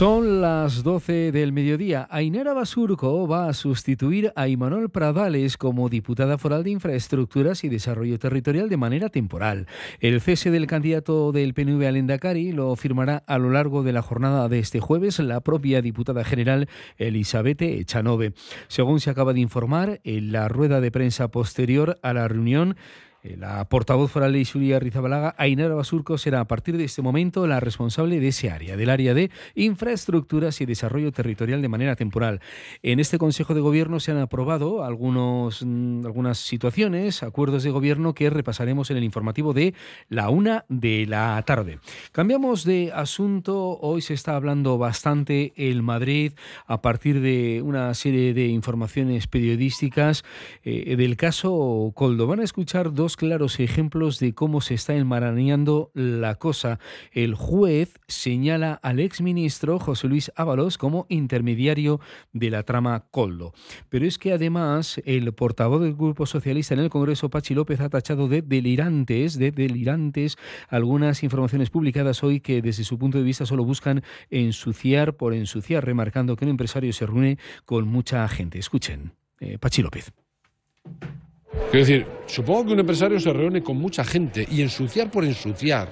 Son las 12 del mediodía. Ainara Basurco va a sustituir a Imanol Pradales como diputada foral de Infraestructuras y Desarrollo Territorial de manera temporal. El cese del candidato del PNV al Endacari lo firmará a lo largo de la jornada de este jueves la propia diputada general Elizabeth Echanove. Según se acaba de informar, en la rueda de prensa posterior a la reunión, la portavoz foral de Isuria Rizabalaga, Ainara Basurco, será a partir de este momento la responsable de ese área, del área de infraestructuras y desarrollo territorial de manera temporal. En este Consejo de Gobierno se han aprobado algunos, mm, algunas situaciones, acuerdos de gobierno que repasaremos en el informativo de la una de la tarde. Cambiamos de asunto. Hoy se está hablando bastante el Madrid a partir de una serie de informaciones periodísticas eh, del caso Coldo. Van a escuchar dos claros ejemplos de cómo se está enmarañando la cosa. El juez señala al exministro José Luis Ábalos como intermediario de la trama Coldo. Pero es que además el portavoz del Grupo Socialista en el Congreso, Pachi López, ha tachado de delirantes, de delirantes algunas informaciones publicadas hoy que desde su punto de vista solo buscan ensuciar por ensuciar, remarcando que un empresario se reúne con mucha gente. Escuchen, eh, Pachi López. Quiero decir, supongo que un empresario se reúne con mucha gente y ensuciar por ensuciar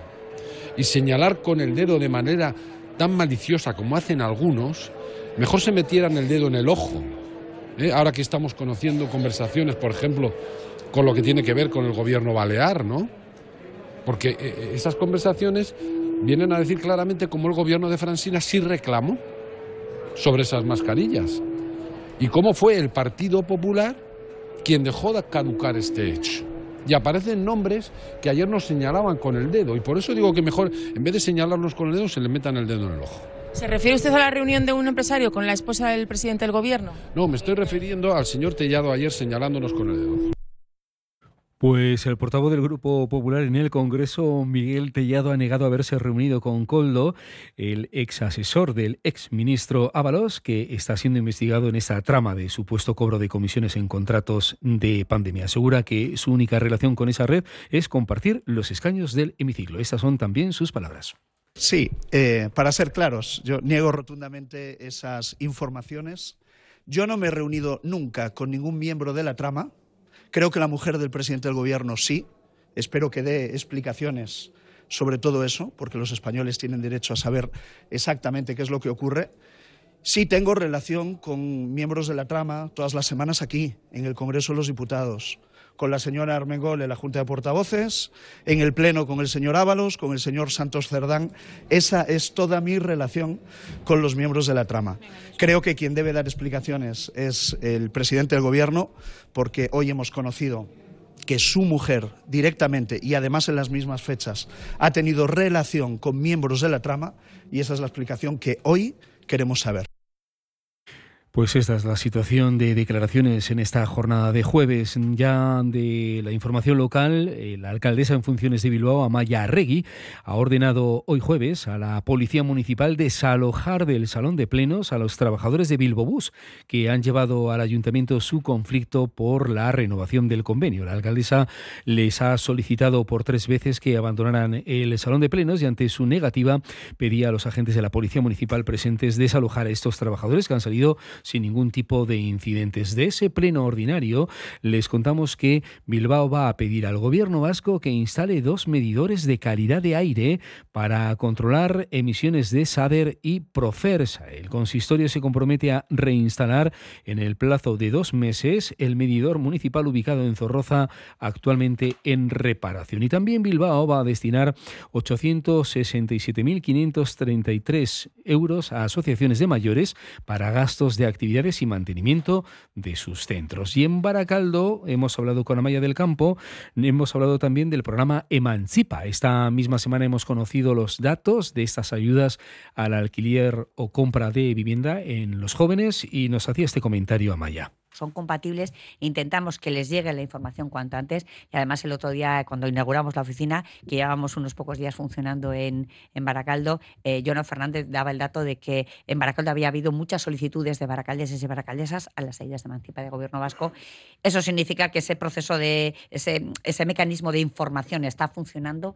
y señalar con el dedo de manera tan maliciosa como hacen algunos, mejor se metieran el dedo en el ojo. ¿eh? Ahora que estamos conociendo conversaciones, por ejemplo, con lo que tiene que ver con el gobierno balear, ¿no? Porque eh, eh, esas conversaciones vienen a decir claramente cómo el gobierno de Francina sí reclamó sobre esas mascarillas. Y cómo fue el Partido Popular quien dejó de caducar este hecho. Y aparecen nombres que ayer nos señalaban con el dedo. Y por eso digo que mejor, en vez de señalarlos con el dedo, se le metan el dedo en el ojo. ¿Se refiere usted a la reunión de un empresario con la esposa del presidente del gobierno? No, me estoy refiriendo al señor Tellado ayer señalándonos con el dedo. Pues el portavoz del Grupo Popular en el Congreso, Miguel Tellado, ha negado haberse reunido con Coldo, el ex asesor del ex ministro Ábalos, que está siendo investigado en esta trama de supuesto cobro de comisiones en contratos de pandemia. Asegura que su única relación con esa red es compartir los escaños del hemiciclo. Estas son también sus palabras. Sí, eh, para ser claros, yo niego rotundamente esas informaciones. Yo no me he reunido nunca con ningún miembro de la trama Creo que la mujer del presidente del Gobierno sí. Espero que dé explicaciones sobre todo eso, porque los españoles tienen derecho a saber exactamente qué es lo que ocurre. Sí tengo relación con miembros de la trama todas las semanas aquí, en el Congreso de los Diputados, con la señora Armengol en la Junta de Portavoces, en el Pleno con el señor Ábalos, con el señor Santos Cerdán. Esa es toda mi relación con los miembros de la trama. Creo que quien debe dar explicaciones es el presidente del Gobierno, porque hoy hemos conocido que su mujer directamente y además en las mismas fechas ha tenido relación con miembros de la trama y esa es la explicación que hoy queremos saber. Pues esta es la situación de declaraciones en esta jornada de jueves. Ya de la información local, la alcaldesa en funciones de Bilbao, Amaya Arregui, ha ordenado hoy jueves a la Policía Municipal desalojar del Salón de Plenos a los trabajadores de Bilbo Bus, que han llevado al ayuntamiento su conflicto por la renovación del convenio. La alcaldesa les ha solicitado por tres veces que abandonaran el Salón de Plenos y ante su negativa pedía a los agentes de la Policía Municipal presentes desalojar a estos trabajadores que han salido sin ningún tipo de incidentes. De ese pleno ordinario les contamos que Bilbao va a pedir al gobierno vasco que instale dos medidores de calidad de aire para controlar emisiones de SADER y Profersa. El consistorio se compromete a reinstalar en el plazo de dos meses el medidor municipal ubicado en Zorroza, actualmente en reparación. Y también Bilbao va a destinar 867.533 euros a asociaciones de mayores para gastos de actividades y mantenimiento de sus centros. Y en Baracaldo hemos hablado con Amaya del Campo, hemos hablado también del programa Emancipa. Esta misma semana hemos conocido los datos de estas ayudas al alquiler o compra de vivienda en los jóvenes y nos hacía este comentario Amaya. Son compatibles, intentamos que les llegue la información cuanto antes y además el otro día cuando inauguramos la oficina, que llevábamos unos pocos días funcionando en, en Baracaldo, eh, Fernández daba el dato de que en Baracaldo había habido muchas solicitudes de baracaldeses y baracaldesas a las salidas de Emancipa de Gobierno Vasco. Eso significa que ese proceso de, ese, ese mecanismo de información está funcionando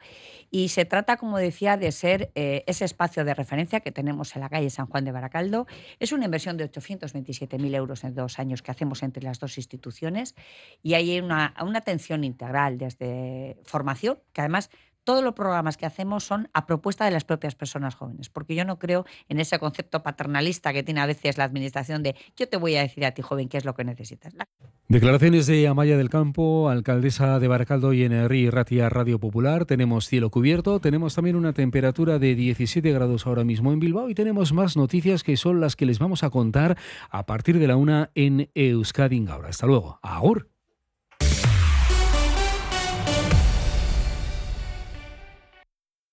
y se trata, como decía, de ser eh, ese espacio de referencia que tenemos en la calle San Juan de Baracaldo. Es una inversión de 827.000 euros en dos años que hacemos entre las dos instituciones y hay una, una atención integral desde formación, que además todos los programas que hacemos son a propuesta de las propias personas jóvenes, porque yo no creo en ese concepto paternalista que tiene a veces la administración de yo te voy a decir a ti joven qué es lo que necesitas. Declaraciones de Amaya del Campo, alcaldesa de Baracaldo y en RI Ratia Radio Popular. Tenemos cielo cubierto, tenemos también una temperatura de 17 grados ahora mismo en Bilbao y tenemos más noticias que son las que les vamos a contar a partir de la una en Euskadi ahora. Hasta luego. Agur.